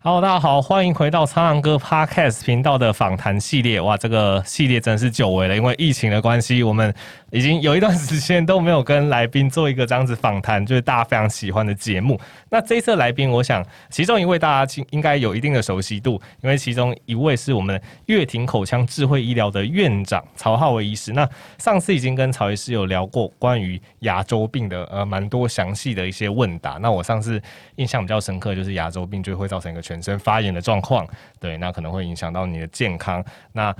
好大家好，欢迎回到苍狼哥 Podcast 频道的访谈系列。哇，这个系列真是久违了，因为疫情的关系，我们已经有一段时间都没有跟来宾做一个这样子访谈，就是大家非常喜欢的节目。那这一次来宾，我想其中一位大家应该有一定的熟悉度，因为其中一位是我们乐庭口腔智慧医疗的院长曹浩维医师。那上次已经跟曹医师有聊过关于牙周病的呃蛮多详细的一些问答。那我上次印象比较深刻，就是牙周病就会造成一个全身发炎的状况，对，那可能会影响到你的健康。那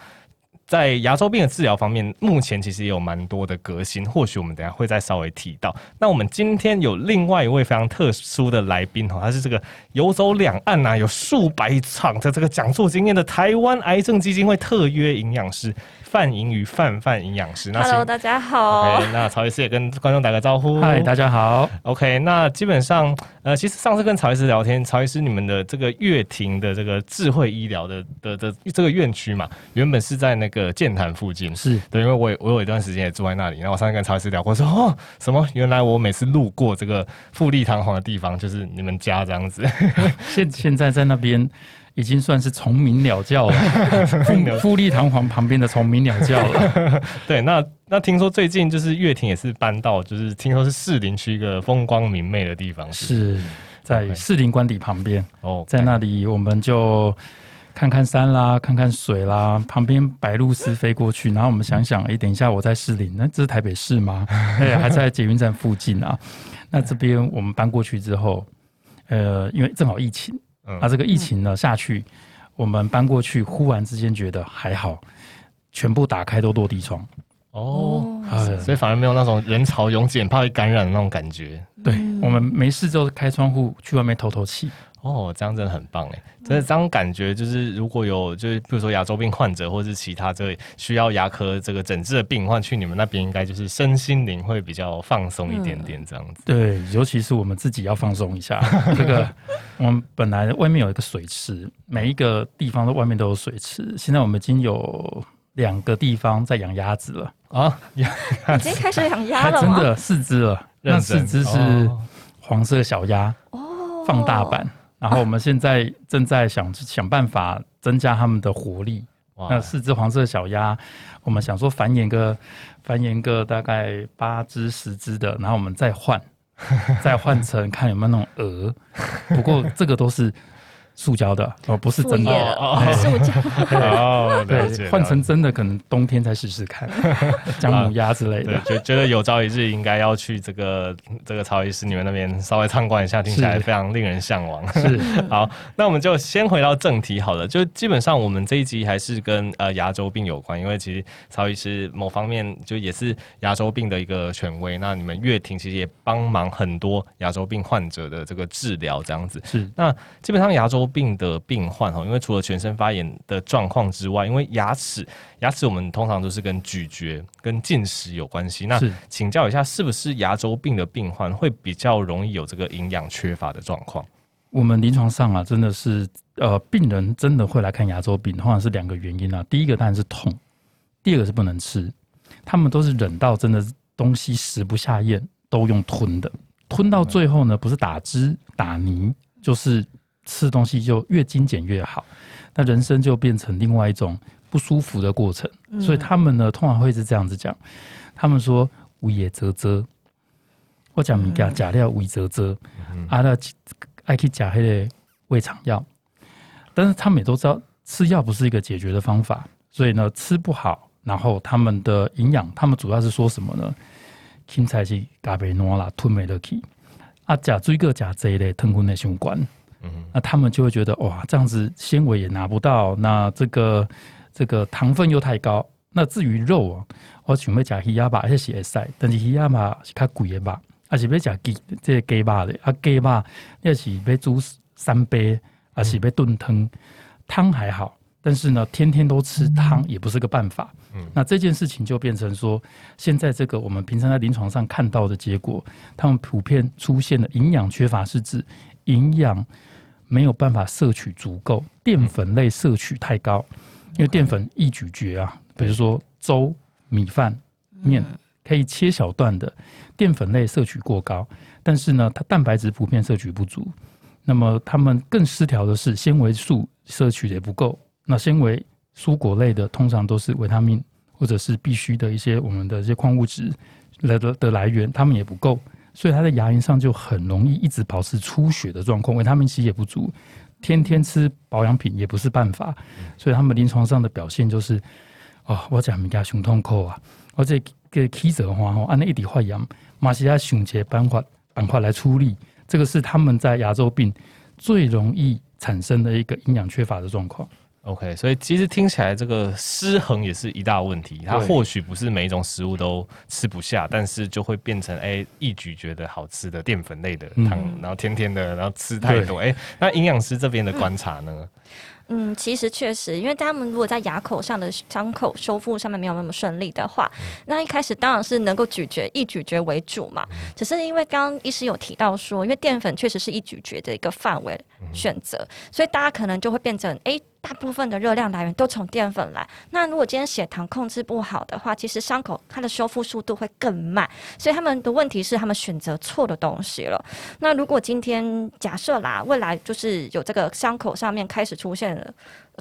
在牙周病的治疗方面，目前其实也有蛮多的革新，或许我们等下会再稍微提到。那我们今天有另外一位非常特殊的来宾哈，他是这个游走两岸呐、啊，有数百场的这个讲座经验的台湾癌症基金会特约营养师。范盈余范范营养师，那 Hello，大家好。OK，那曹医师也跟观众打个招呼。嗨，大家好。OK，那基本上，呃，其实上次跟曹医师聊天，曹医师你们的这个乐庭的这个智慧医疗的的的这个院区嘛，原本是在那个剑潭附近，是对，因为我我有一段时间也住在那里。然后我上次跟曹医师聊过，说哦，什么？原来我每次路过这个富丽堂皇的地方，就是你们家这样子。现现在在那边。已经算是虫鸣鸟叫了，富丽堂皇旁边的虫鸣鸟叫了。对，那那听说最近就是乐亭也是搬到，就是听说是士林区一个风光明媚的地方，是，是在士林官邸旁边。哦，在那里我们就看看山啦，看看水啦，旁边白鹭鸶飞过去，然后我们想想，哎、欸，等一下我在士林，那这是台北市吗？哎，还在捷运站附近啊。那这边我们搬过去之后，呃，因为正好疫情。那、啊、这个疫情呢下去，我们搬过去，忽然之间觉得还好，全部打开都落地窗。哦，所以反而没有那种人潮拥挤、怕会感染的那种感觉。对，我们没事就开窗户去外面透透气。哦，这样真的很棒哎！真的这种感觉就是，如果有就是比如说牙周病患者，或是其他这个需要牙科这个诊治的病患，去你们那边应该就是身心灵会比较放松一点点这样子。对，尤其是我们自己要放松一下。这个我们本来外面有一个水池，每一个地方的外面都有水池。现在我们已经有两个地方在养鸭子了啊，已经开始养鸭了，真的四只了。那四只是黄色小鸭哦，放大版。然后我们现在正在想想办法增加它们的活力。那四只黄色小鸭，我们想说繁衍个繁衍个大概八只十只的，然后我们再换，再换成看有没有那种鹅。不过这个都是。塑胶的哦，不是真的哦，塑胶 哦，对，换成真的可能冬天再试试看，姜母鸭之类的。觉、啊、觉得有朝一日应该要去这个这个曹医师你们那边稍微参观一下，听起来非常令人向往。是好，那我们就先回到正题好了。就基本上我们这一集还是跟呃牙周病有关，因为其实曹医师某方面就也是牙周病的一个权威。那你们乐庭其实也帮忙很多牙周病患者的这个治疗，这样子是。那基本上牙周病的病患哈，因为除了全身发炎的状况之外，因为牙齿牙齿我们通常都是跟咀嚼跟进食有关系。那请教一下，是不是牙周病的病患会比较容易有这个营养缺乏的状况？我们临床上啊，真的是呃，病人真的会来看牙周病，通常是两个原因啊。第一个当然是痛，第二个是不能吃。他们都是忍到真的东西食不下咽，都用吞的，吞到最后呢，不是打汁打泥，就是。吃东西就越精简越好，那人生就变成另外一种不舒服的过程。嗯、所以他们呢，通常会是这样子讲：他们说胃也啧啧，我讲物件假料胃啧啧，啊，那爱去假黑的胃肠药。但是他们也都知道吃药不是一个解决的方法，所以呢，吃不好，然后他们的营养，他们主要是说什么呢？青菜是加贝诺啦，吞没得起啊，假追个假贼的吞吞的相关。嗯，那他们就会觉得哇，这样子纤维也拿不到，那这个这个糖分又太高。那至于肉啊，我准备讲鱼鸭吧，还是会使，但是鱼鸭嘛是较贵的吧，还是要食鸡这个鸡肉的啊，鸡肉要是要煮三杯，还是要炖汤，汤还好，但是呢，天天都吃汤也不是个办法。嗯，那这件事情就变成说，现在这个我们平常在临床上看到的结果，他们普遍出现的营养缺乏，是指营养。没有办法摄取足够淀粉类，摄取太高，因为淀粉易咀嚼啊，比如说粥、米饭、面可以切小段的淀粉类摄取过高，但是呢，它蛋白质普遍摄取不足。那么他们更失调的是纤维素摄取的也不够。那纤维蔬果类的通常都是维他命或者是必须的一些我们的一些矿物质来的的来源，他们也不够，所以他在牙龈上就很容易一直保持出血的状况。维他命 C 也不足，天天吃保养品也不是办法，所以他们临床上的表现就是，哦，我讲人家胸痛口啊，而且给起者的话吼，按那一滴发炎，马西亚胸结板块板块来处理，这个是他们在牙周病最容易产生的一个营养缺乏的状况。OK，所以其实听起来这个失衡也是一大问题。它或许不是每一种食物都吃不下，但是就会变成哎，一咀嚼的好吃的淀粉类的汤，嗯、然后甜甜的，然后吃太多。哎，那营养师这边的观察呢？嗯嗯，其实确实，因为他们如果在牙口上的伤口修复上面没有那么顺利的话，那一开始当然是能够咀嚼，以咀嚼为主嘛。只是因为刚刚医师有提到说，因为淀粉确实是以咀嚼的一个范围选择，所以大家可能就会变成哎。大部分的热量来源都从淀粉来。那如果今天血糖控制不好的话，其实伤口它的修复速度会更慢。所以他们的问题是，他们选择错的东西了。那如果今天假设啦，未来就是有这个伤口上面开始出现了。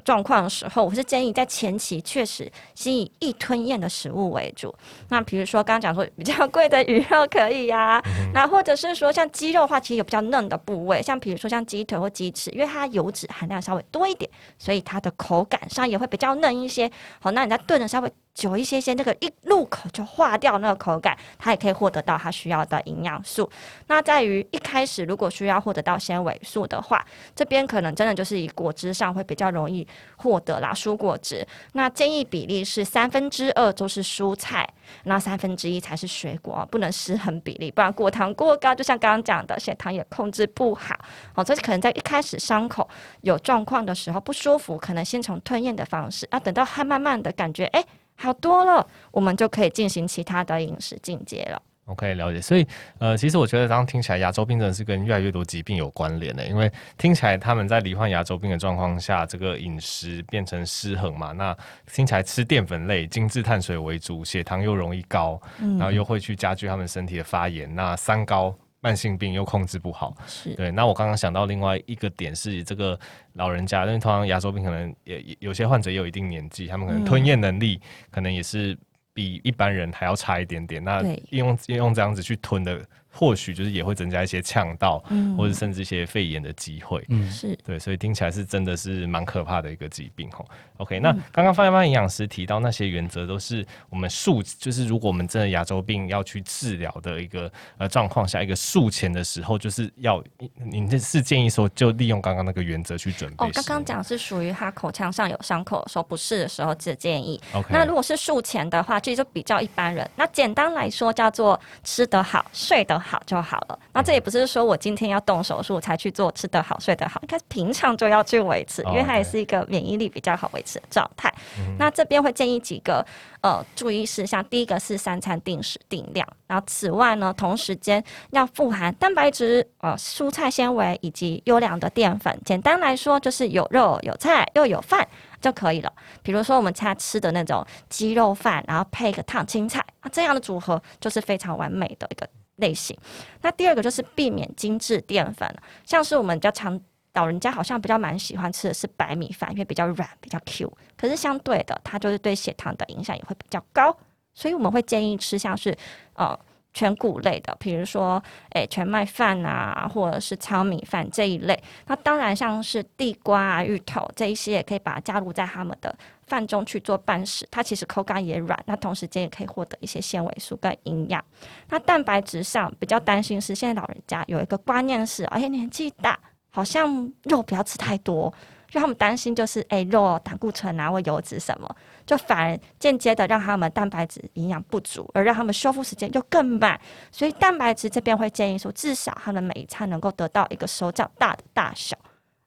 状况的时候，我是建议在前期确实先以易吞咽的食物为主。那比如说刚刚讲说比较贵的鱼肉可以呀、啊，那或者是说像鸡肉的话，其实有比较嫩的部位，像比如说像鸡腿或鸡翅，因为它油脂含量稍微多一点，所以它的口感上也会比较嫩一些。好，那你在炖的稍微。久一些些，那个一入口就化掉那个口感，它也可以获得到它需要的营养素。那在于一开始如果需要获得到纤维素的话，这边可能真的就是以果汁上会比较容易获得啦，蔬果汁。那建议比例是三分之二都是蔬菜，那三分之一才是水果，不能失衡比例，不然果糖过高，就像刚刚讲的，血糖也控制不好。哦，所以可能在一开始伤口有状况的时候不舒服，可能先从吞咽的方式，啊，等到它慢慢的感觉，哎。好多了，我们就可以进行其他的饮食进阶了。OK，了解。所以，呃，其实我觉得刚刚听起来，牙周病真的是跟越来越多疾病有关联的。因为听起来他们在罹患牙周病的状况下，这个饮食变成失衡嘛。那听起来吃淀粉类、精致碳水为主，血糖又容易高，然后又会去加剧他们身体的发炎。那三高。慢性病又控制不好，是对。那我刚刚想到另外一个点是，这个老人家，因为通常牙周病可能也有些患者也有一定年纪，他们可能吞咽能力可能也是比一般人还要差一点点。那用用这样子去吞的。或许就是也会增加一些呛到，嗯、或者甚至一些肺炎的机会。嗯，是对，所以听起来是真的是蛮可怕的一个疾病吼。OK，那刚刚范一般营养师提到那些原则都是我们术，就是如果我们真的牙周病要去治疗的一个呃状况下，一个术前的时候，就是要您这是建议说就利用刚刚那个原则去准备。哦，刚刚讲是属于他口腔上有伤口的时候不适的时候只建议。OK，那如果是术前的话，这就比较一般人。那简单来说叫做吃得好，睡得好。好就好了。那这也不是说我今天要动手术才去做，吃得好、睡得好，应该平常就要去维持，因为它也是一个免疫力比较好维持的状态。Oh. 那这边会建议几个呃注意事项，第一个是三餐定时定量，然后此外呢，同时间要富含蛋白质、呃蔬菜纤维以及优良的淀粉。简单来说，就是有肉、有菜又有饭就可以了。比如说我们家吃的那种鸡肉饭，然后配个烫青菜，啊，这样的组合就是非常完美的一个。类型，那第二个就是避免精致淀粉，像是我们比较常老人家好像比较蛮喜欢吃的是白米饭，因为比较软比较 Q，可是相对的，它就是对血糖的影响也会比较高，所以我们会建议吃像是呃全谷类的，比如说诶、全麦饭啊，或者是糙米饭这一类。那当然像是地瓜啊、芋头这一些也可以把它加入在他们的。饭中去做伴食，它其实口感也软，那同时间也可以获得一些纤维素跟营养。那蛋白质上比较担心是，现在老人家有一个观念是，哎、欸，年纪大，好像肉不要吃太多，就他们担心就是，哎、肉胆固醇啊或油脂什么，就反而间接的让他们蛋白质营养不足，而让他们修复时间又更慢。所以蛋白质这边会建议说，至少他们每一餐能够得到一个手掌大的大小。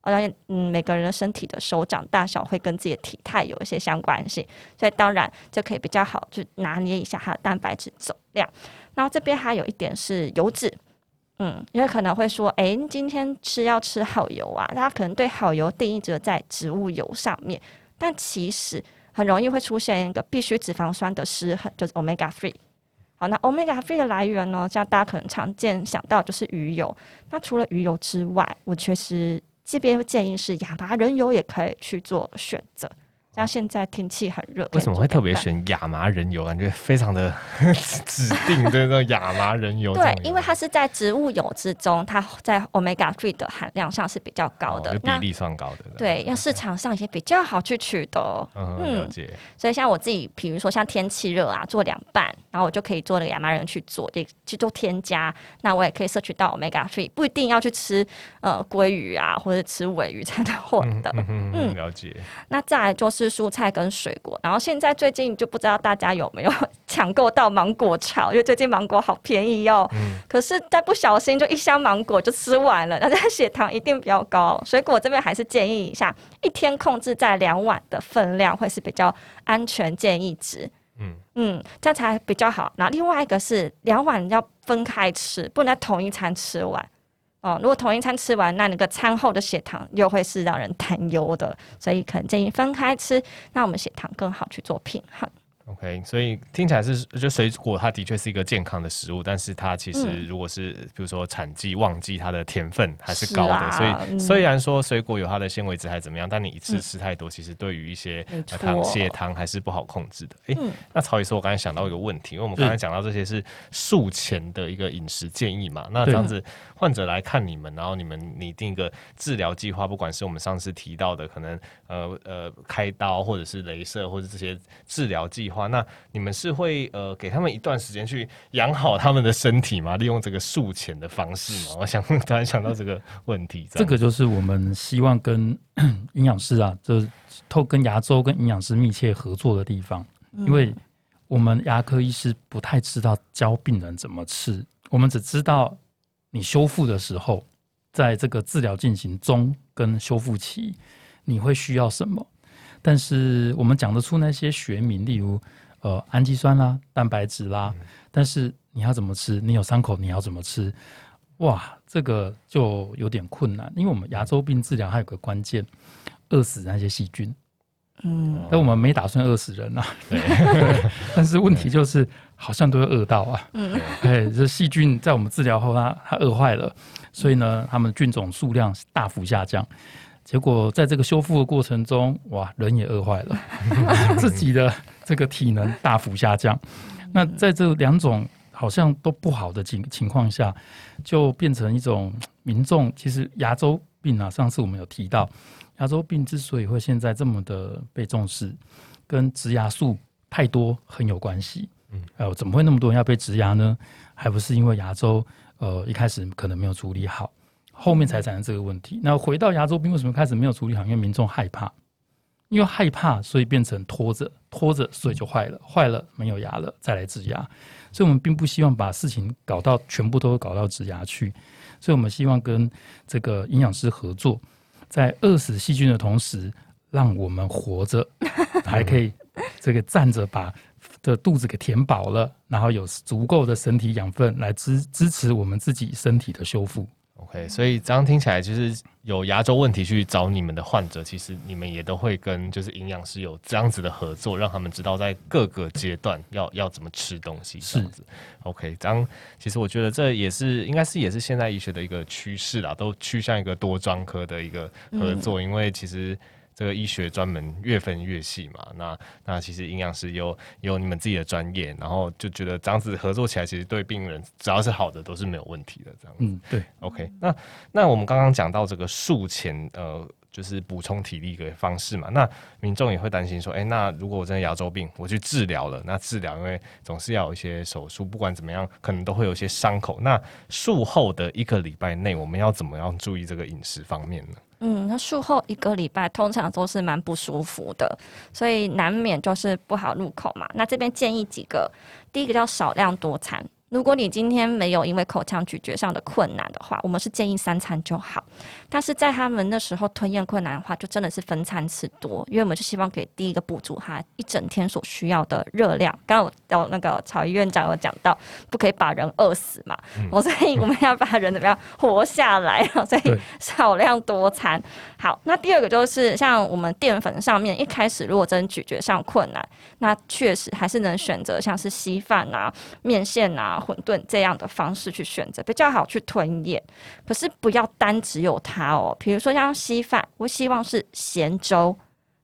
而且，嗯，每个人的身体的手掌大小会跟自己的体态有一些相关性，所以当然就可以比较好去拿捏一下它的蛋白质总量。然后这边还有一点是油脂，嗯，因为可能会说，哎、欸，今天吃要吃好油啊，大家可能对好油定义只在植物油上面，但其实很容易会出现一个必需脂肪酸的失衡，就是 omega three。好，那 Omega Three 的来源呢？像大家可能常见想到就是鱼油。那除了鱼油之外，我确实这边建议是亚麻仁油也可以去做选择。像现在天气很热，为什么会特别选亚麻仁油？感觉非常的 指定的那种亚麻仁油。对，因为它是在植物油之中，它在 omega three 的含量上是比较高的，哦、比例上高的。对，要市场上也比较好去取得。嗯，了解。所以像我自己，比如说像天气热啊，做凉拌，然后我就可以做那个亚麻仁去做，也去做添加。那我也可以摄取到 omega three，不一定要去吃呃鲑鱼啊，或者吃尾鱼才能获得。嗯，嗯，了解。那再来就是。是蔬菜跟水果，然后现在最近就不知道大家有没有 抢购到芒果潮，因为最近芒果好便宜哦。嗯。可是再不小心就一箱芒果就吃完了，大家血糖一定比较高。水果这边还是建议一下，一天控制在两碗的分量会是比较安全建议值。嗯嗯，这样才比较好。然后另外一个是两碗要分开吃，不能在同一餐吃完。哦，如果同一餐吃完，那那个餐后的血糖又会是让人担忧的，所以可能建议分开吃，那我们血糖更好去做平衡。OK，所以听起来是，就水果它的确是一个健康的食物，但是它其实如果是比如说产季旺季，它的甜分还是高的，啊、所以虽然说水果有它的纤维质还是怎么样，但你一次吃太多，嗯、其实对于一些糖血糖还是不好控制的。哎、欸，那曹医师，我刚才想到一个问题，因为我们刚才讲到这些是术前的一个饮食建议嘛，那这样子患者来看你们，然后你们拟定一个治疗计划，不管是我们上次提到的可能呃呃开刀或者是镭射或者这些治疗计划。那你们是会呃给他们一段时间去养好他们的身体吗？利用这个术前的方式吗？我想突然想到这个问题。这个就是我们希望跟 营养师啊，就是透跟牙周跟营养师密切合作的地方，因为我们牙科医师不太知道教病人怎么吃，我们只知道你修复的时候，在这个治疗进行中跟修复期，你会需要什么。但是我们讲得出那些学名，例如呃氨基酸啦、蛋白质啦，但是你要怎么吃？你有伤口，你要怎么吃？哇，这个就有点困难，因为我们牙周病治疗还有个关键，饿死那些细菌。嗯，但我们没打算饿死人啊。对。但是问题就是，好像都会饿到啊。嗯。哎，这细菌在我们治疗后它，它它饿坏了，所以呢，它们菌种数量大幅下降。结果在这个修复的过程中，哇，人也饿坏了，自己的这个体能大幅下降。那在这两种好像都不好的情情况下，就变成一种民众其实牙周病啊，上次我们有提到，牙周病之所以会现在这么的被重视，跟植牙数太多很有关系。嗯，呃，怎么会那么多人要被植牙呢？还不是因为牙周呃一开始可能没有处理好。后面才产生这个问题。那回到牙周病，为什么开始没有处理好？因为民众害怕，因为害怕，所以变成拖着，拖着，所以就坏了，坏了没有牙了，再来植牙。所以，我们并不希望把事情搞到全部都搞到植牙去。所以我们希望跟这个营养师合作，在饿死细菌的同时，让我们活着，还可以这个站着把的肚子给填饱了，然后有足够的身体养分来支支持我们自己身体的修复。OK，所以这样听起来，就是有牙周问题去找你们的患者，其实你们也都会跟就是营养师有这样子的合作，让他们知道在各个阶段要要怎么吃东西这样子。OK，这样其实我觉得这也是应该是也是现代医学的一个趋势啦，都趋向一个多专科的一个合作，嗯、因为其实。这个医学专门越分越细嘛，那那其实营养师有有你们自己的专业，然后就觉得这样子合作起来，其实对病人只要是好的都是没有问题的这样子。嗯，对，OK 那。那那我们刚刚讲到这个术前呃，就是补充体力的方式嘛，那民众也会担心说，哎，那如果我真的牙周病，我去治疗了，那治疗因为总是要有一些手术，不管怎么样，可能都会有一些伤口。那术后的一个礼拜内，我们要怎么样注意这个饮食方面呢？嗯，那术后一个礼拜通常都是蛮不舒服的，所以难免就是不好入口嘛。那这边建议几个，第一个叫少量多餐，如果你今天没有因为口腔咀嚼上的困难的话，我们是建议三餐就好。但是在他们那时候吞咽困难的话，就真的是分餐吃多，因为我们就希望给第一个补足他一整天所需要的热量。刚刚有那个曹医院长有讲到，不可以把人饿死嘛，我、嗯、所以我们要把人怎么样活下来，所以少量多餐。好，那第二个就是像我们淀粉上面，一开始如果真咀嚼上困难，那确实还是能选择像是稀饭啊、面线啊。馄饨这样的方式去选择比较好去吞咽，可是不要单只有它哦。比如说像稀饭，我希望是咸粥，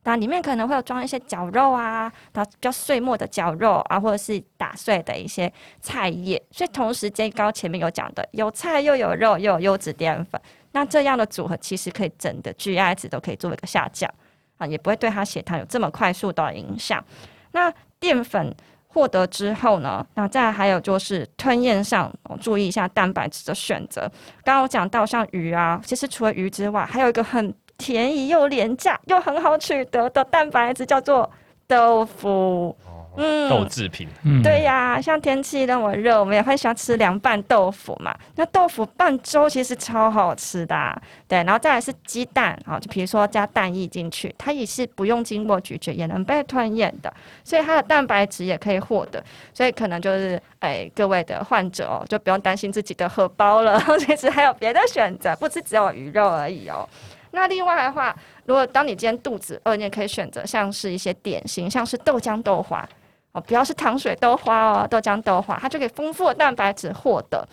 那里面可能会有装一些绞肉啊，它比较碎末的绞肉啊，或者是打碎的一些菜叶。所以同时，这高前面有讲的，有菜又有肉又有优质淀粉，那这样的组合其实可以整的 GI 值都可以做一个下降啊，也不会对它血糖有这么快速的影响。那淀粉。获得之后呢，那再还有就是吞咽上，注意一下蛋白质的选择。刚刚我讲到像鱼啊，其实除了鱼之外，还有一个很便宜又廉价又很好取得的蛋白质，叫做豆腐。嗯，豆制品，嗯对呀、啊，像天气那么热，我们也会喜欢吃凉拌豆腐嘛。那豆腐拌粥其实超好吃的、啊，对。然后再来是鸡蛋啊，就比如说加蛋液进去，它也是不用经过咀嚼也能被吞咽的，所以它的蛋白质也可以获得。所以可能就是，哎，各位的患者哦，就不用担心自己的荷包了，其实还有别的选择，不是只有鱼肉而已哦。那另外的话，如果当你今天肚子饿，你也可以选择像是一些点心，像是豆浆豆花。不要是糖水豆花哦，豆浆豆花，它就可以丰富的蛋白质获得。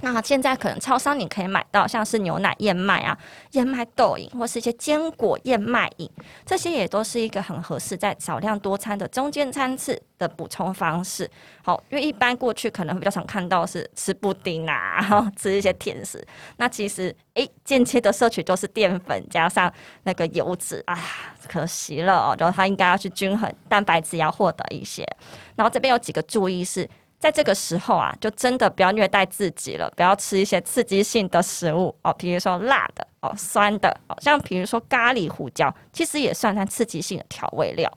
那现在可能超商你可以买到像是牛奶燕麦啊、燕麦豆饮，或是一些坚果燕麦饮，这些也都是一个很合适在少量多餐的中间餐次的补充方式。好，因为一般过去可能会比较常看到是吃布丁啊，吃一些甜食。那其实诶，间接的摄取都是淀粉加上那个油脂啊，可惜了哦。然后它应该要去均衡蛋白质，要获得一些。然后这边有几个注意是。在这个时候啊，就真的不要虐待自己了，不要吃一些刺激性的食物哦，比如说辣的哦、酸的哦，像比如说咖喱胡椒，其实也算它刺激性的调味料，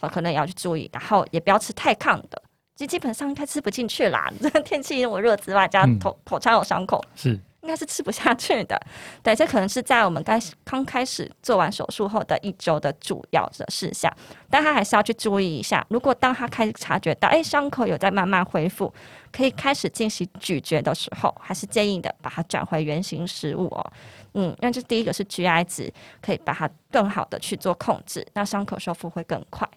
哦，可能也要去注意。然后也不要吃太烫的，基基本上应该吃不进去啦。这 个天气那么热之外，加上口口腔有伤口，是。应该是吃不下去的，对，这可能是在我们刚刚开始做完手术后的一周的主要的事项，但他还是要去注意一下。如果当他开始察觉到，哎，伤口有在慢慢恢复，可以开始进行咀嚼的时候，还是建议的把它转回原型食物哦。嗯，那这第一个是 GI 值，可以把它更好的去做控制，那伤口修复会更快。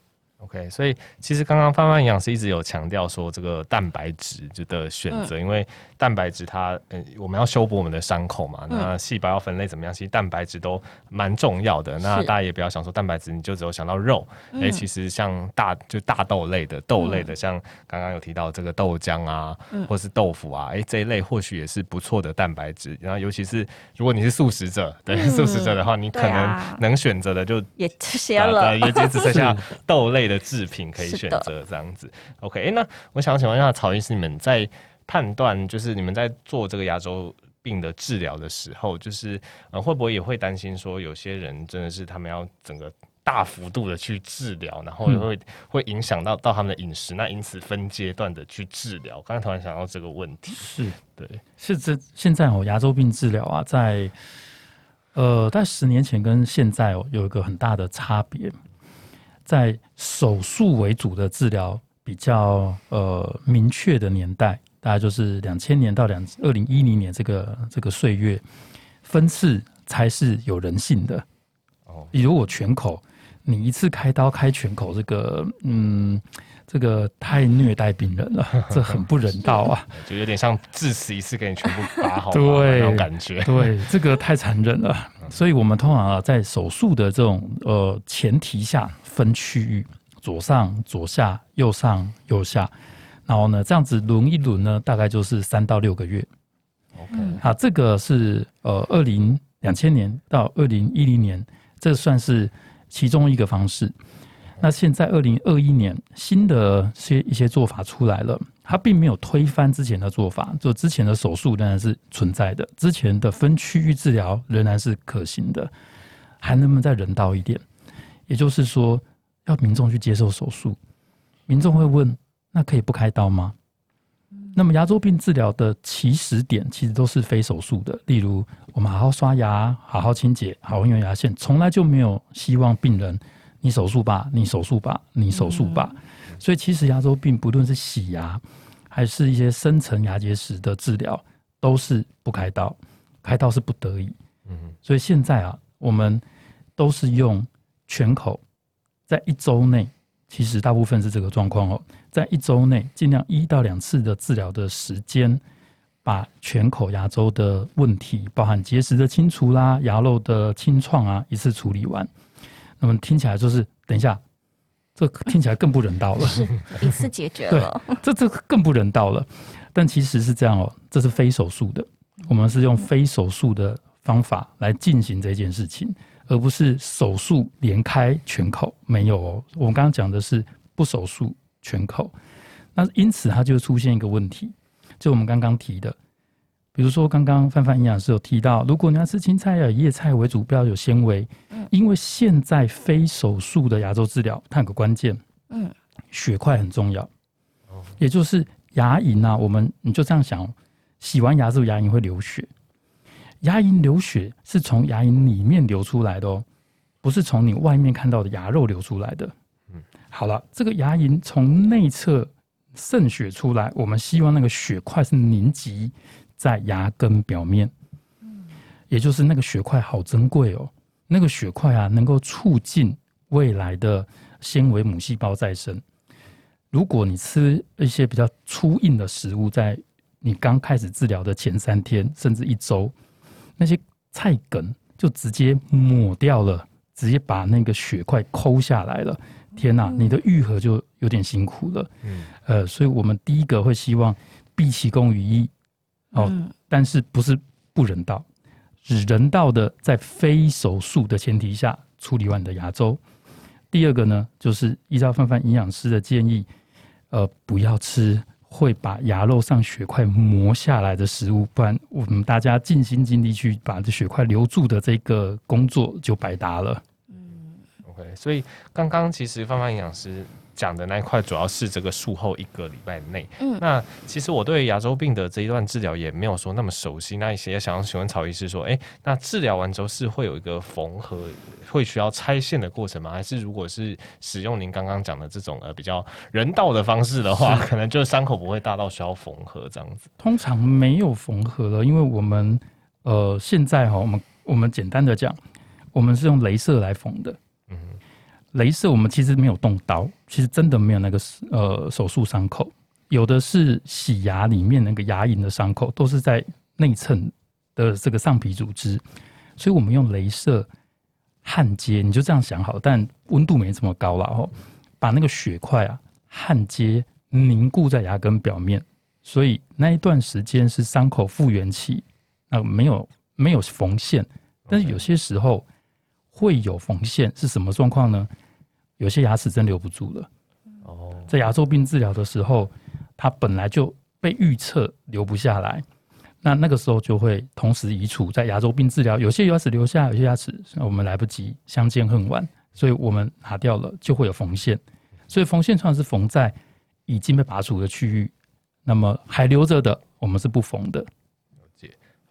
OK，所以其实刚刚范范营养师一直有强调说，这个蛋白质就的选择，嗯、因为蛋白质它，嗯，我们要修补我们的伤口嘛，嗯、那细胞要分类怎么样？其实蛋白质都蛮重要的。那大家也不要想说蛋白质你就只有想到肉，哎、嗯，其实像大就大豆类的豆类的，嗯、像刚刚有提到这个豆浆啊，嗯、或是豆腐啊，哎，这一类或许也是不错的蛋白质。然后尤其是如果你是素食者，对、嗯、素食者的话，你可能能选择的就也这些了，也就只剩下 豆类的。制品可以选择这样子，OK，欸，那我想请问一下曹医师，你们在判断，就是你们在做这个牙周病的治疗的时候，就是呃，会不会也会担心说，有些人真的是他们要整个大幅度的去治疗，然后也会会影响到到他们的饮食，那因此分阶段的去治疗。刚才突然想到这个问题，是。对，是这现在哦，牙周病治疗啊，在呃，在十年前跟现在哦，有一个很大的差别。在手术为主的治疗比较呃明确的年代，大概就是两千年到两二零一零年这个这个岁月，分次才是有人性的。哦，比如我全口，你一次开刀开全口，这个嗯，这个太虐待病人了，这很不人道啊，就有点像致死一次给你全部拔好，对那种感觉，对，这个太残忍了。所以我们通常啊，在手术的这种呃前提下。分区域，左上、左下、右上、右下，然后呢，这样子轮一轮呢，大概就是三到六个月。OK，好，这个是呃，二零两千年到二零一零年，这算是其中一个方式。那现在二零二一年，新的些一些做法出来了，它并没有推翻之前的做法，就之前的手术仍然是存在的，之前的分区域治疗仍然是可行的，还能不能再人道一点？也就是说，要民众去接受手术，民众会问：那可以不开刀吗？那么牙周病治疗的起始点其实都是非手术的，例如我们好好刷牙、好好清洁、好好用牙线，从来就没有希望病人你手术吧，你手术吧，你手术吧。嗯、所以其实牙周病不论是洗牙，还是一些深层牙结石的治疗，都是不开刀，开刀是不得已。嗯，所以现在啊，我们都是用全口，在一周内。其实大部分是这个状况哦，在一周内尽量一到两次的治疗的时间，把全口牙周的问题，包含结石的清除啦、牙肉的清创啊，一次处理完。那么听起来就是，等一下，这听起来更不人道了，一次解决了，这这更不人道了。但其实是这样哦，这是非手术的，我们是用非手术的方法来进行这件事情。而不是手术连开全口，没有哦。我们刚刚讲的是不手术全口，那因此它就出现一个问题，就我们刚刚提的，比如说刚刚范范营养师有提到，如果你要吃青菜，要以叶菜为主，不要有纤维。因为现在非手术的牙周治疗，它有个关键，嗯，血块很重要，也就是牙龈啊，我们你就这样想，洗完牙之后牙龈会流血。牙龈流血是从牙龈里面流出来的哦，不是从你外面看到的牙肉流出来的。嗯，好了，这个牙龈从内侧渗血出来，我们希望那个血块是凝集在牙根表面。嗯，也就是那个血块好珍贵哦，那个血块啊，能够促进未来的纤维母细胞再生。如果你吃一些比较粗硬的食物，在你刚开始治疗的前三天甚至一周。那些菜梗就直接抹掉了，直接把那个血块抠下来了。天哪，你的愈合就有点辛苦了。嗯，呃，所以我们第一个会希望毕其功于一哦，但是不是不人道，是人道的，在非手术的前提下处理完你的牙周。第二个呢，就是依照范范营养师的建议，呃，不要吃。会把牙肉上血块磨下来的食物，不然我们大家尽心尽力去把这血块留住的这个工作就白搭了。嗯，OK，所以刚刚其实范范营养师。讲的那一块主要是这个术后一个礼拜内。嗯，那其实我对牙周病的这一段治疗也没有说那么熟悉。那一些想要询问曹医师说，哎、欸，那治疗完之后是会有一个缝合，会需要拆线的过程吗？还是如果是使用您刚刚讲的这种呃比较人道的方式的话，可能就伤口不会大到需要缝合这样子？通常没有缝合了，因为我们呃现在哈，我们我们简单的讲，我们是用镭射来缝的。镭射我们其实没有动刀，其实真的没有那个呃手术伤口，有的是洗牙里面那个牙龈的伤口，都是在内衬的这个上皮组织，所以我们用镭射焊接，你就这样想好，但温度没这么高了哦，把那个血块啊焊接凝固在牙根表面，所以那一段时间是伤口复原期，那没有没有缝线，但是有些时候会有缝线，是什么状况呢？有些牙齿真留不住了。哦，在牙周病治疗的时候，它本来就被预测留不下来，那那个时候就会同时移除。在牙周病治疗，有些牙齿留下，有些牙齿我们来不及，相见恨晚，所以我们拿掉了，就会有缝线。所以缝线通常是缝在已经被拔除的区域，那么还留着的，我们是不缝的。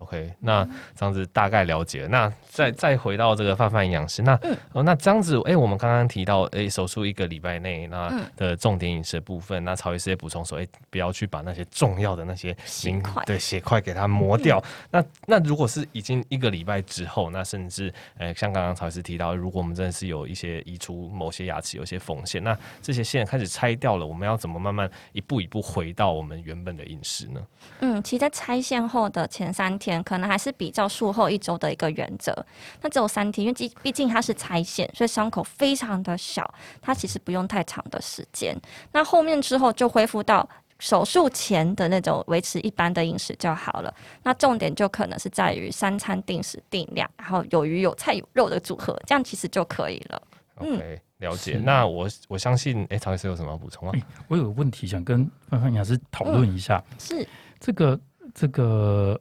OK，那这样子大概了解了。那再再回到这个范范营养师，那、嗯、哦，那这样子，哎、欸，我们刚刚提到，哎、欸，手术一个礼拜内那的重点饮食部分，嗯、那曹医师也补充说，哎、欸，不要去把那些重要的那些血块，对血块给它磨掉。嗯、那那如果是已经一个礼拜之后，那甚至，哎、欸，像刚刚曹医师提到，如果我们真的是有一些移除某些牙齿，有些缝线，那这些线开始拆掉了，我们要怎么慢慢一步一步回到我们原本的饮食呢？嗯，其实，在拆线后的前三天。可能还是比较术后一周的一个原则。那只有三天，因为毕毕竟它是拆线，所以伤口非常的小，它其实不用太长的时间。那后面之后就恢复到手术前的那种维持一般的饮食就好了。那重点就可能是在于三餐定时定量，然后有鱼有菜有肉的组合，这样其实就可以了。嗯，OK，了解。那我我相信，哎、欸，曹医师有什么要补充啊、欸？我有个问题想跟范范营养师讨论一下，嗯、是这个这个。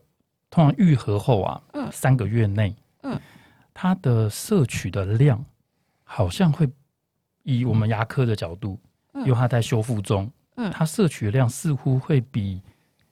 通常愈合后啊，嗯、三个月内，嗯，它的摄取的量好像会以我们牙科的角度，嗯、因为它在修复中，嗯，它摄取的量似乎会比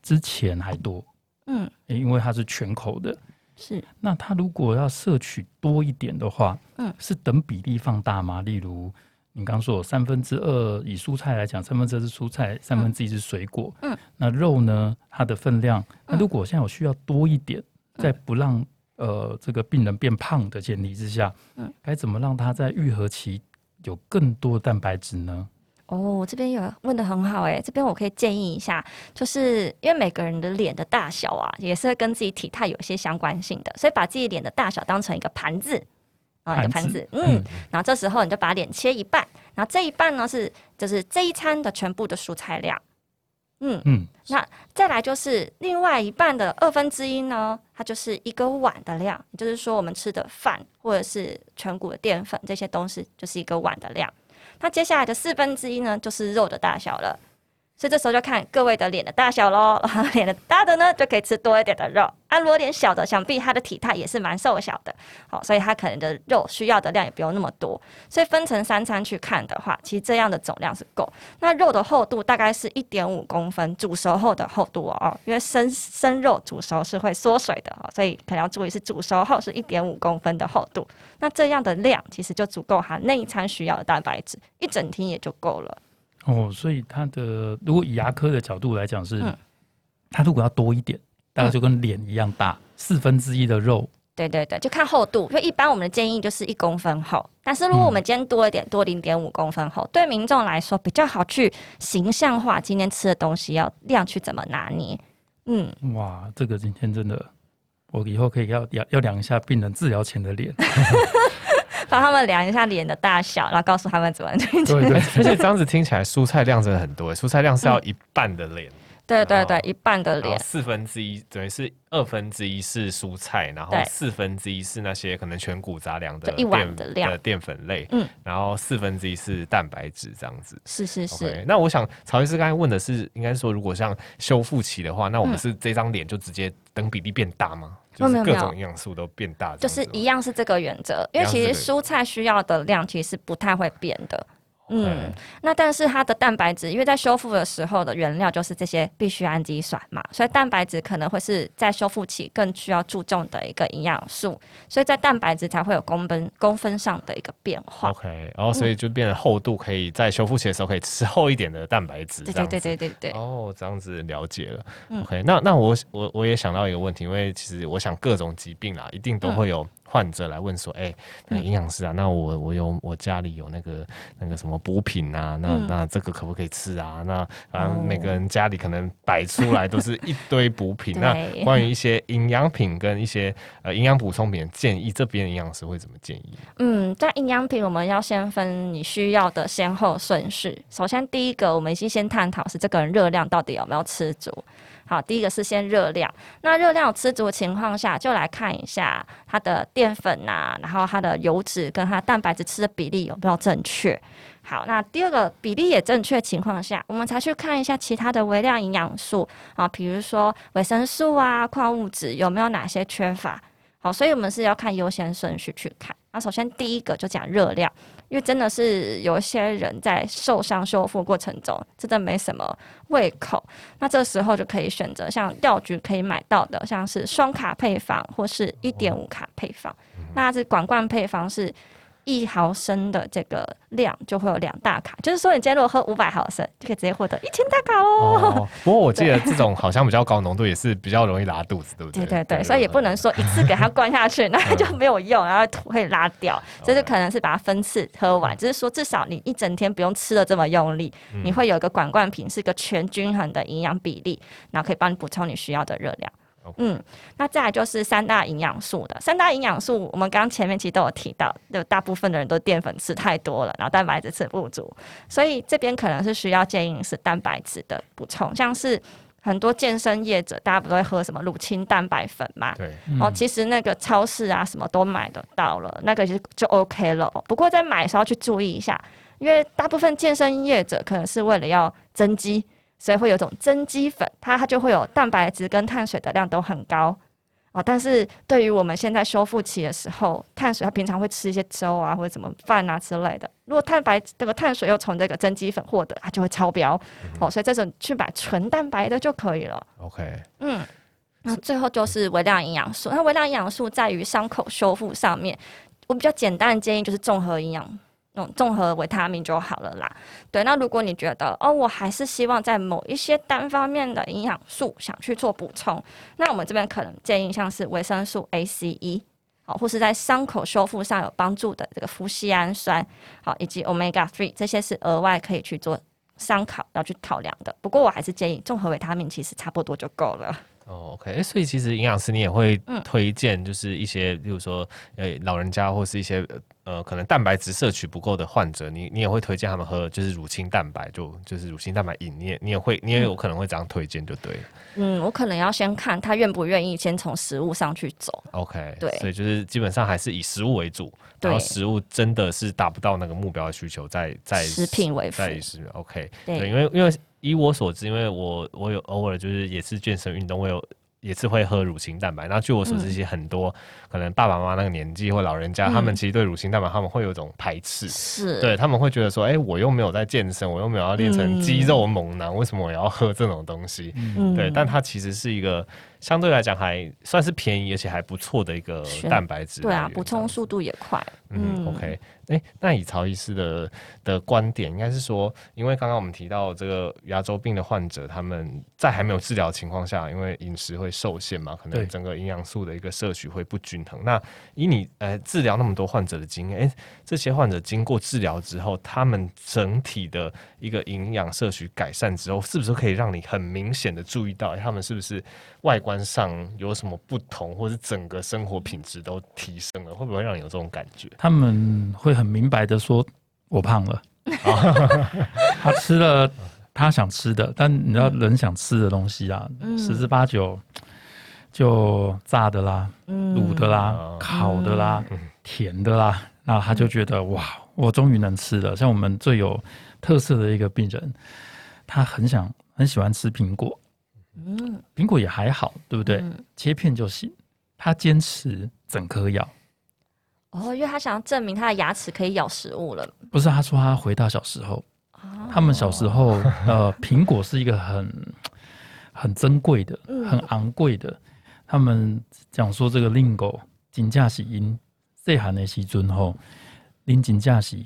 之前还多。嗯，因为它是全口的。是。那它如果要摄取多一点的话，嗯，是等比例放大吗？例如你刚刚说三分之二以蔬菜来讲，三分之二是蔬菜，三分之一是水果。嗯。那肉呢？它的分量，那如果现在我需要多一点，在不让呃这个病人变胖的前提之下，嗯，该怎么让它在愈合期有更多蛋白质呢？哦，这边有问的很好哎，这边我可以建议一下，就是因为每个人的脸的大小啊，也是会跟自己体态有一些相关性的，所以把自己脸的大小当成一个盘子啊，一个盘子，嗯，嗯，然后这时候你就把脸切一半，然后这一半呢是就是这一餐的全部的蔬菜量，嗯。嗯，那再来就是另外一半的二分之一呢，它就是一个碗的量，也就是说我们吃的饭或者是全谷的淀粉这些东西，就是一个碗的量。那接下来的四分之一呢，就是肉的大小了。所以这时候就看各位的脸的大小喽，脸的大的呢就可以吃多一点的肉，啊，如果脸小的，想必他的体态也是蛮瘦小的，好，所以他可能的肉需要的量也不用那么多。所以分成三餐去看的话，其实这样的总量是够。那肉的厚度大概是一点五公分，煮熟后的厚度哦，因为生生肉煮熟是会缩水的哦，所以可能要注意是煮熟后是一点五公分的厚度。那这样的量其实就足够含那一餐需要的蛋白质，一整天也就够了。哦，所以它的如果以牙科的角度来讲是，它如果要多一点，大概就跟脸一样大，四分之一的肉。对对对，就看厚度，因为一般我们的建议就是一公分厚，但是如果我们今天多一点，多零点五公分厚，对民众来说比较好去形象化今天吃的东西要量去怎么拿捏。嗯，哇，这个今天真的，我以后可以要要要量一下病人治疗前的脸。帮他们量一下脸的大小，然后告诉他们怎么 对，对对，而且这样子听起来蔬菜量真的很多，蔬菜量是要一半的脸。嗯对对对，一半的脸，四分之一等于是二分之一是蔬菜，然后四分之一是那些可能全谷杂粮的一碗的量的淀粉类，嗯，然后四分之一是蛋白质这样子。是是是。Okay, 那我想曹医师刚才问的是，应该说如果像修复期的话，那我们是这张脸就直接等比例变大吗？就是各种营养素都变大，就是一样是这个原则，因为其实蔬菜需要的量其实不太会变的。嗯，那但是它的蛋白质，因为在修复的时候的原料就是这些必需氨基酸嘛，所以蛋白质可能会是在修复期更需要注重的一个营养素，所以在蛋白质才会有公分公分上的一个变化。OK，然后所以就变得厚度可以在修复期的时候可以吃厚一点的蛋白质。对对对对对对。哦，这样子了解了。OK，那那我我我也想到一个问题，因为其实我想各种疾病啊，一定都会有。患者来问说：“哎、欸，那营养师啊，那我我有我家里有那个那个什么补品啊，那、嗯、那这个可不可以吃啊？那啊，每个人家里可能摆出来都是一堆补品。那关于一些营养品跟一些呃营养补充品的建议，这边营养师会怎么建议？嗯，在营养品，我们要先分你需要的先后顺序。首先，第一个，我们先先探讨是这个人热量到底有没有吃足。”好，第一个是先热量。那热量有吃足的情况下，就来看一下它的淀粉呐、然后它的油脂跟它蛋白质吃的比例有没有正确。好，那第二个比例也正确情况下，我们才去看一下其他的微量营养素啊，比如说维生素啊、矿物质有没有哪些缺乏。好，所以我们是要看优先顺序去看。那首先第一个就讲热量。因为真的是有一些人在受伤修复过程中，真的没什么胃口，那这时候就可以选择像药局可以买到的，像是双卡配方或是一点五卡配方，那这管罐配方是。一毫升的这个量就会有两大卡，就是说你今天如果喝五百毫升，就可以直接获得一千大卡哦，哦。不过我记得这种好像比较高浓度也是比较容易拉肚子，对不对？对对对，所以也不能说一次给它灌下去，那就没有用，然后会拉掉。这就可能是把它分次喝完，就是说至少你一整天不用吃的这么用力，你会有一个管灌瓶，是一个全均衡的营养比例，然后可以帮你补充你需要的热量。Okay. 嗯，那再来就是三大营养素的三大营养素，我们刚刚前面其实都有提到，就大部分的人都淀粉吃太多了，然后蛋白质吃不足，所以这边可能是需要建议是蛋白质的补充，像是很多健身业者，大家不都会喝什么乳清蛋白粉嘛？对，哦，其实那个超市啊什么都买得到了，那个就就 OK 了。不过在买的时候去注意一下，因为大部分健身业者可能是为了要增肌。所以会有种增肌粉，它它就会有蛋白质跟碳水的量都很高啊，但是对于我们现在修复期的时候，碳水它平常会吃一些粥啊或者什么饭啊之类的，如果蛋白这个碳水又从这个增肌粉获得，它就会超标。嗯、哦，所以这种去买纯蛋白的就可以了。OK，嗯，那最后就是微量营养素，那微量营养素在于伤口修复上面，我比较简单的建议就是综合营养。那种综合维他命就好了啦。对，那如果你觉得哦，我还是希望在某一些单方面的营养素想去做补充，那我们这边可能建议像是维生素 A、C、E，好，或是在伤口修复上有帮助的这个麸醯胺酸，好，以及 Omega Three 这些是额外可以去做参考要去考量的。不过我还是建议综合维他命其实差不多就够了。哦，OK，所以其实营养师你也会推荐，就是一些，例如说，呃，老人家或是一些。呃，可能蛋白质摄取不够的患者，你你也会推荐他们喝，就是乳清蛋白，就就是乳清蛋白饮，你也你也会，你也有可能会这样推荐，就对。嗯，我可能要先看他愿不愿意先从食物上去走。OK，对，所以就是基本上还是以食物为主，然后食物真的是达不到那个目标的需求，再再食品为辅。再食 OK，对，因为因为以我所知，因为我我有偶尔就是也是健身运动，我有。也是会喝乳清蛋白，那据我所知，其实很多、嗯、可能爸爸妈妈那个年纪或老人家，嗯、他们其实对乳清蛋白他们会有一种排斥，是对他们会觉得说，哎、欸，我又没有在健身，我又没有要练成肌肉猛男，嗯、为什么我要喝这种东西？嗯、对，但它其实是一个。相对来讲还算是便宜，而且还不错的一个蛋白质。对啊，补充速度也快。嗯，OK。哎、欸，那以曹医师的的观点，应该是说，因为刚刚我们提到这个牙周病的患者，他们在还没有治疗的情况下，因为饮食会受限嘛，可能整个营养素的一个摄取会不均衡。那以你呃治疗那么多患者的经验，哎、欸，这些患者经过治疗之后，他们整体的一个营养摄取改善之后，是不是可以让你很明显的注意到，欸，他们是不是外观？上有什么不同，或是整个生活品质都提升了，会不会让你有这种感觉？他们会很明白的说：“我胖了。”他吃了他想吃的，但你知道人想吃的东西啊，嗯、十之八九就炸的啦、卤、嗯、的啦、嗯、烤的啦、嗯、甜的啦，然后他就觉得哇，我终于能吃了。像我们最有特色的一个病人，他很想很喜欢吃苹果。嗯，苹果也还好，对不对？嗯、切片就行。他坚持整颗咬。哦，因为他想要证明他的牙齿可以咬食物了。不是，他说他回到小时候，哦、他们小时候，呃，苹果是一个很很珍贵的、很昂贵的。嗯、他们讲说这个令狗金驾驶因最寒的西尊后，令金驾驶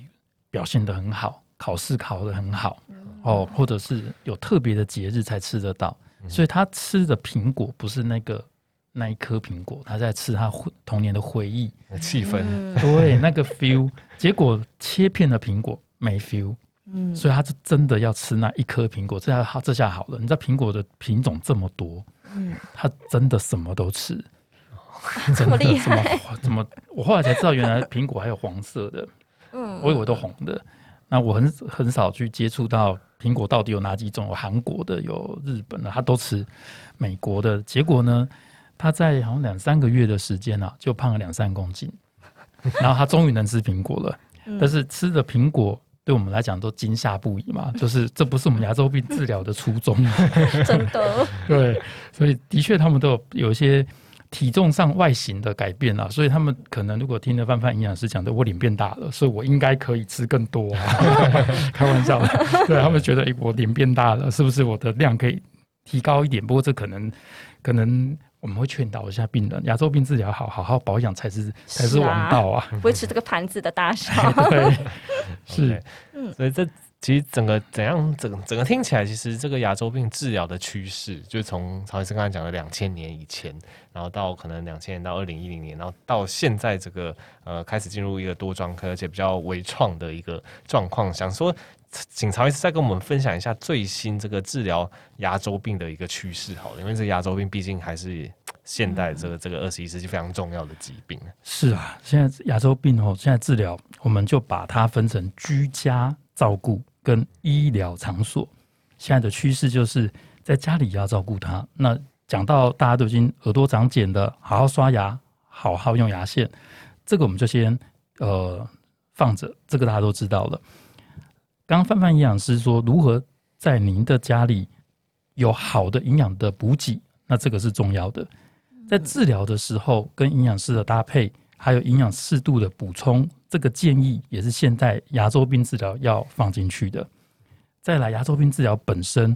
表现的很好，考试考的很好，嗯、哦，或者是有特别的节日才吃得到。所以他吃的苹果不是那个那一颗苹果，他在吃他童年的回忆、气氛，对那个 feel。结果切片的苹果没 feel，嗯，所以他是真的要吃那一颗苹果。这下好，这下好了。你知道苹果的品种这么多，嗯，他真的什么都吃，这么厉害？怎么？我后来才知道，原来苹果还有黄色的，嗯，我以为都红的。那我很很少去接触到。苹果到底有哪几种？有韩国的，有日本的，他都吃。美国的结果呢？他在好像两三个月的时间啊，就胖了两三公斤。然后他终于能吃苹果了。但是吃的苹果对我们来讲都惊吓不已嘛，就是这不是我们牙周病治疗的初衷。真的。对，所以的确他们都有有一些。体重上外形的改变啊，所以他们可能如果听了范范营养师讲的，我脸变大了，所以我应该可以吃更多啊。开玩笑的，对他们觉得，哎，我脸变大了，是不是我的量可以提高一点？不过这可能，可能我们会劝导一下病人，牙周病治疗好，好好保养才是才是王道啊。维持这个盘子的大小，对，是，嗯，所以这。其实整个怎样，整整个听起来，其实这个牙周病治疗的趋势，就是从曹医生刚才讲的两千年以前，然后到可能两千年到二零一零年，然后到现在这个呃开始进入一个多专科而且比较微创的一个状况。想说，请曹医师再跟我们分享一下最新这个治疗牙周病的一个趋势，好了，因为这个牙周病毕竟还是现代这个这个二十一世纪非常重要的疾病。是啊，现在牙周病哦，现在治疗我们就把它分成居家照顾。跟医疗场所，现在的趋势就是在家里要照顾他。那讲到大家都已经耳朵长茧的，好好刷牙，好好用牙线，这个我们就先呃放着，这个大家都知道了。刚刚范范营养师说，如何在您的家里有好的营养的补给，那这个是重要的。在治疗的时候，跟营养师的搭配，还有营养适度的补充，这个建议也是现在牙周病治疗要放进去的。再来，牙周病治疗本身，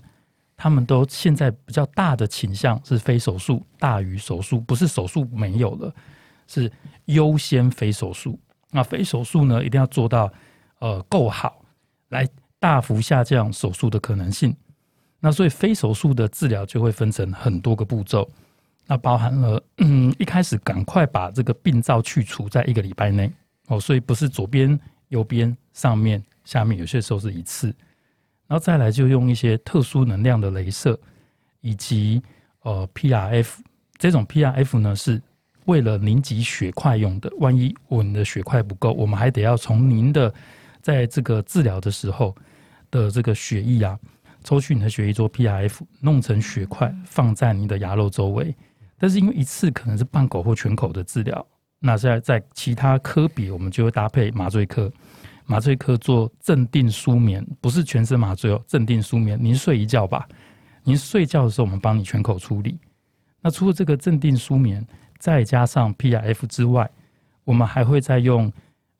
他们都现在比较大的倾向是非手术大于手术，不是手术没有了，是优先非手术。那非手术呢，一定要做到呃够好，来大幅下降手术的可能性。那所以非手术的治疗就会分成很多个步骤，那包含了嗯一开始赶快把这个病灶去除，在一个礼拜内哦，所以不是左边、右边、上面、下面，有些时候是一次，然后再来就用一些特殊能量的镭射，以及呃 PRF 这种 PRF 呢是为了凝集血块用的，万一我们的血块不够，我们还得要从您的在这个治疗的时候的这个血液啊。抽取你的血液做 PRF，弄成血块放在你的牙肉周围。但是因为一次可能是半口或全口的治疗，那在在其他科比，我们就会搭配麻醉科。麻醉科做镇定舒眠，不是全身麻醉哦，镇定舒眠。您睡一觉吧，您睡觉的时候我们帮你全口处理。那除了这个镇定舒眠，再加上 PRF 之外，我们还会再用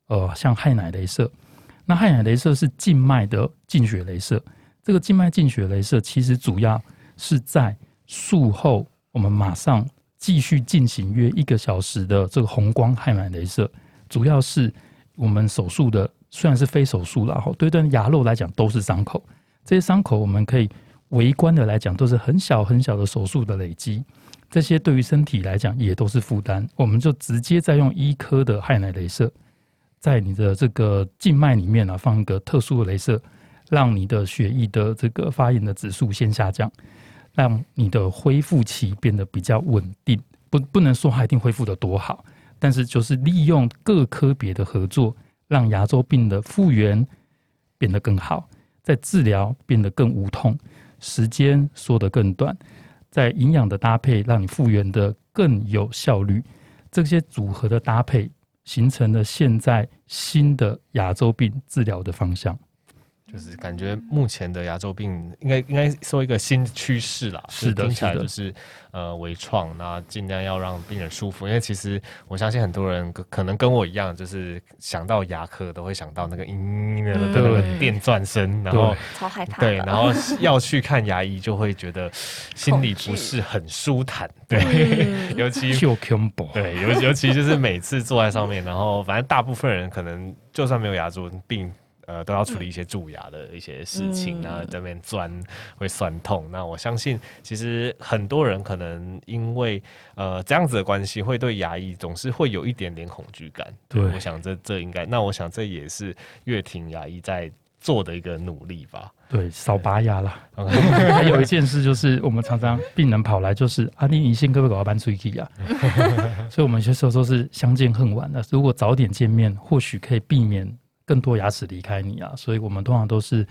呃像氦氖镭射。那氦氖镭射是静脉的静血镭射。这个静脉静血镭射其实主要是在术后，我们马上继续进行约一个小时的这个红光氦氖镭射，主要是我们手术的虽然是非手术了哈，对对牙肉来讲都是伤口，这些伤口我们可以微观的来讲都是很小很小的手术的累积，这些对于身体来讲也都是负担，我们就直接再用一颗的氦氖镭射，在你的这个静脉里面啊放一个特殊的镭射。让你的血液的这个发炎的指数先下降，让你的恢复期变得比较稳定。不，不能说它一定恢复得多好，但是就是利用各科别的合作，让牙周病的复原变得更好，在治疗变得更无痛，时间缩得更短，在营养的搭配让你复原的更有效率。这些组合的搭配，形成了现在新的牙周病治疗的方向。就是感觉目前的牙周病应该应该说一个新趋势啦，是的，听起来就是呃微创，那尽量要让病人舒服，因为其实我相信很多人可能跟我一样，就是想到牙科都会想到那个嘤的那个电钻声，然后超害怕，对，然后要去看牙医就会觉得心里不是很舒坦，对，尤其对，尤尤其就是每次坐在上面，然后反正大部分人可能就算没有牙周病。呃，都要处理一些蛀牙的一些事情，然后这边钻会酸痛。那我相信，其实很多人可能因为呃这样子的关系，会对牙医总是会有一点点恐惧感。对，我想这这应该，那我想这也是乐庭牙医在做的一个努力吧。对，少拔牙了。还有一件事就是，我们常常病人跑来就是啊，你你先可不可以给我搬出去呀？所以，我们有些时候都是相见恨晚的。如果早点见面，或许可以避免。更多牙齿离开你啊，所以我们通常都是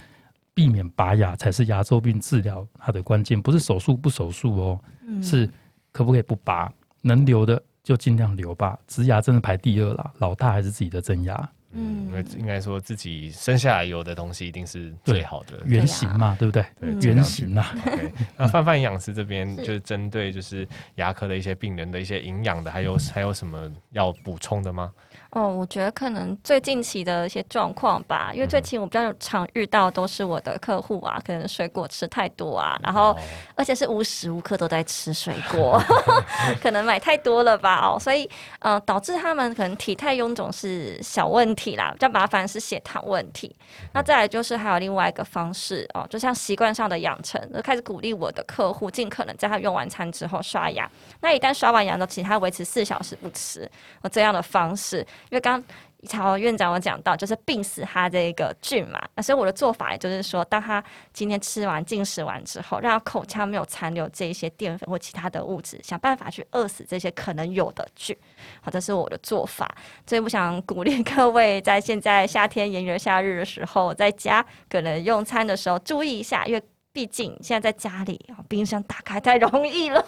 避免拔牙才是牙周病治疗它的关键，不是手术不手术哦，嗯、是可不可以不拔，能留的就尽量留吧。植牙真的排第二啦，老大还是自己的真牙。嗯，应该说自己生下来有的东西一定是最好的原型嘛，对不对？对，原型啊。Okay, 那 范范营养师这边就是针对就是牙科的一些病人的一些营养的，还有还有什么要补充的吗？哦，我觉得可能最近期的一些状况吧，因为最近我比较常遇到都是我的客户啊，可能水果吃太多啊，然后而且是无时无刻都在吃水果，可能买太多了吧哦，所以呃导致他们可能体态臃肿是小问题啦，比较麻烦是血糖问题。那再来就是还有另外一个方式哦，就像习惯上的养成，就开始鼓励我的客户尽可能在他用完餐之后刷牙，那一旦刷完牙呢，其他维持四小时不吃，这样的方式。因为刚刚曹院长有讲到，就是病死他这个菌嘛，那所以我的做法也就是说，当他今天吃完进食完之后，让他口腔没有残留这一些淀粉或其他的物质，想办法去饿死这些可能有的菌，好，这是我的做法。所以我想鼓励各位在现在夏天炎热夏日的时候，在家可能用餐的时候注意一下，因为。毕竟现在在家里，冰箱打开太容易了，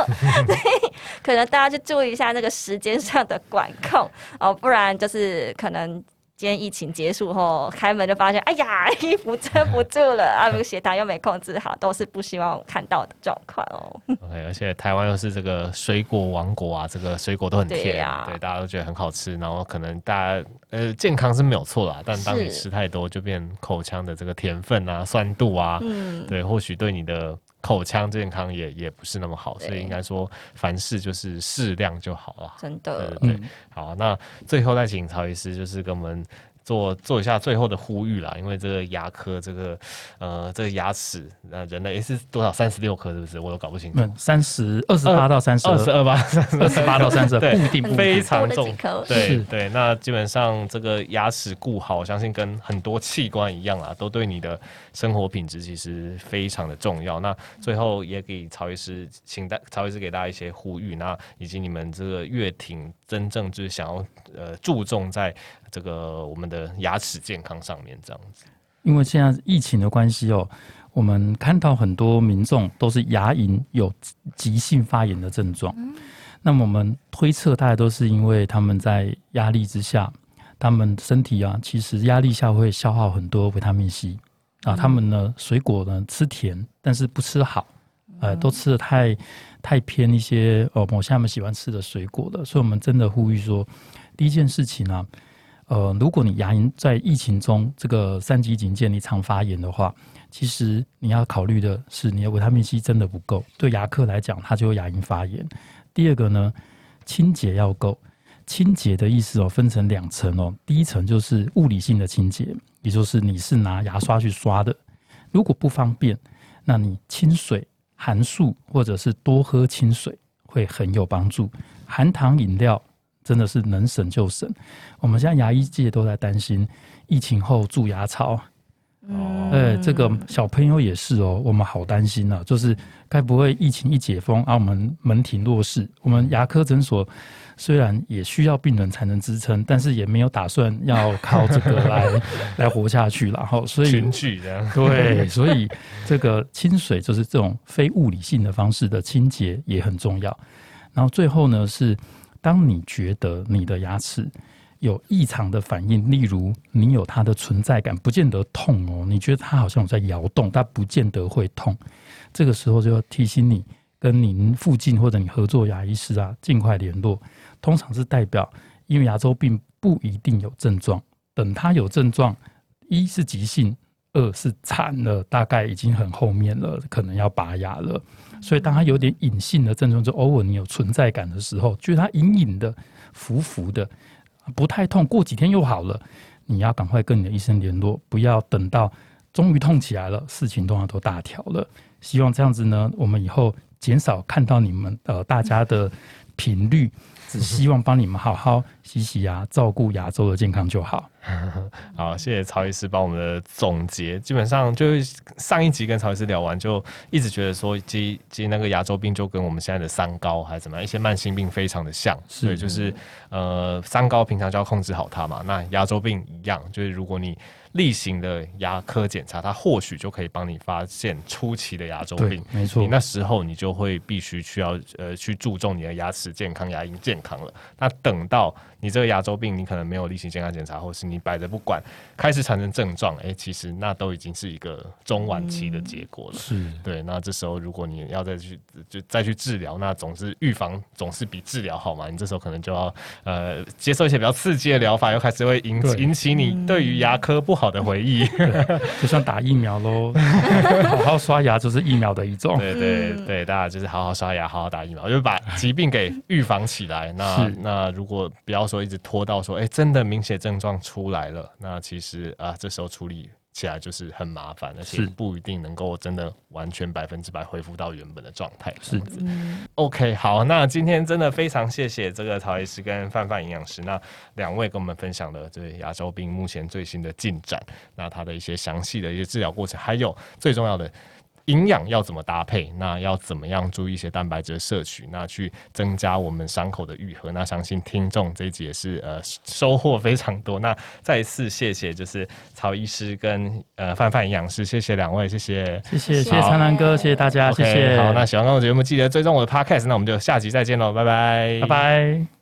所以可能大家去注意一下那个时间上的管控哦，不然就是可能今天疫情结束后开门就发现，哎呀，衣服遮不住了 啊，血糖又没控制好，都是不希望看到的状况哦。OK，而且台湾又是这个水果王国啊，这个水果都很甜，对，啊、对，大家都觉得很好吃，然后可能大家呃健康是没有错啦，但当你吃太多，就变口腔的这个甜分啊、酸度啊，嗯，对，或许对你的。口腔健康也也不是那么好，所以应该说凡事就是适量就好了。真的，对，对，对，好，那最后再请曹医师就是跟我们。做做一下最后的呼吁啦，因为这个牙科这个呃这个牙齿那人类是多少三十六颗是不是？我都搞不清楚。三十二十八到三十二十二八二十八到三十二，固定对非常重。对对，那基本上这个牙齿顾好，我相信跟很多器官一样啊，都对你的生活品质其实非常的重要。那最后也给曹医师，请大曹医师给大家一些呼吁，那以及你们这个乐庭真正就是想要呃注重在。这个我们的牙齿健康上面这样子，因为现在疫情的关系哦，我们看到很多民众都是牙龈有急性发炎的症状。嗯、那么我们推测，大概都是因为他们在压力之下，他们身体啊，其实压力下会消耗很多维他命 C 啊。他们呢，水果呢吃甜，但是不吃好，呃，都吃的太太偏一些哦，某些他们喜欢吃的水果的。所以，我们真的呼吁说，第一件事情呢、啊。呃，如果你牙龈在疫情中这个三级警戒，你常发炎的话，其实你要考虑的是你的维他命 C 真的不够。对牙科来讲，它就会牙龈发炎。第二个呢，清洁要够。清洁的意思哦，分成两层哦。第一层就是物理性的清洁，也就是你是拿牙刷去刷的。如果不方便，那你清水、含漱或者是多喝清水会很有帮助。含糖饮料。真的是能省就省。我们现在牙医界都在担心疫情后蛀牙潮。哦，哎，这个小朋友也是哦，我们好担心啊。就是该不会疫情一解封，啊，我们门庭若市？我们牙科诊所虽然也需要病人才能支撑，但是也没有打算要靠这个来 来活下去了。然后，所以对，所以这个清水就是这种非物理性的方式的清洁也很重要。然后最后呢是。当你觉得你的牙齿有异常的反应，例如你有它的存在感，不见得痛哦，你觉得它好像在摇动，但不见得会痛。这个时候就要提醒你，跟您附近或者你合作牙医师啊，尽快联络。通常是代表，因为牙周病不一定有症状，等它有症状，一是急性。二是惨了，大概已经很后面了，可能要拔牙了。所以，当他有点隐性的症状，就偶尔你有存在感的时候，就是他隐隐的、浮浮的，不太痛，过几天又好了，你要赶快跟你的医生联络，不要等到终于痛起来了，事情都要都大条了。希望这样子呢，我们以后减少看到你们呃大家的频率。只希望帮你们好好洗洗牙，照顾牙周的健康就好。好，谢谢曹医师帮我们的总结。基本上就是上一集跟曹医师聊完，就一直觉得说，其其实那个牙周病就跟我们现在的三高还是怎么样一些慢性病非常的像。是对，就是呃三高平常就要控制好它嘛。那牙周病一样，就是如果你例行的牙科检查，它或许就可以帮你发现初期的牙周病。没错，你那时候你就会必须需要呃去注重你的牙齿健康、牙龈健康了。那等到你这个牙周病，你可能没有例行健康检查，或是你摆着不管，开始产生症状，哎、欸，其实那都已经是一个中晚期的结果了。嗯、是对。那这时候如果你要再去就再去治疗，那总是预防总是比治疗好嘛。你这时候可能就要呃接受一些比较刺激的疗法，又开始会引对引起你对于牙科不好的回忆，就像打疫苗喽，好好刷牙就是疫苗的一种。对对对，大家就是好好刷牙，好好打疫苗，就是把疾病给预防起来。那那如果不要说一直拖到说，哎、欸，真的明显症状出来了，那其实啊，这时候处理起来就是很麻烦，而且不一定能够真的完全百分之百恢复到原本的状态。是的，OK，好，那今天真的非常谢谢这个曹医师跟范范营养师，那两位跟我们分享了这牙周病目前最新的进展，那他的一些详细的一些治疗过程，还有最重要的。营养要怎么搭配？那要怎么样注意一些蛋白质的摄取？那去增加我们伤口的愈合？那相信听众这一集也是呃收获非常多。那再一次谢谢，就是曹医师跟呃范范营养师，谢谢两位，谢谢，谢谢，谢谢苍蓝鸽，谢谢大家，谢谢。好，那喜欢我的节目，记得追踪我的 Podcast。那我们就下集再见喽，拜拜，拜拜。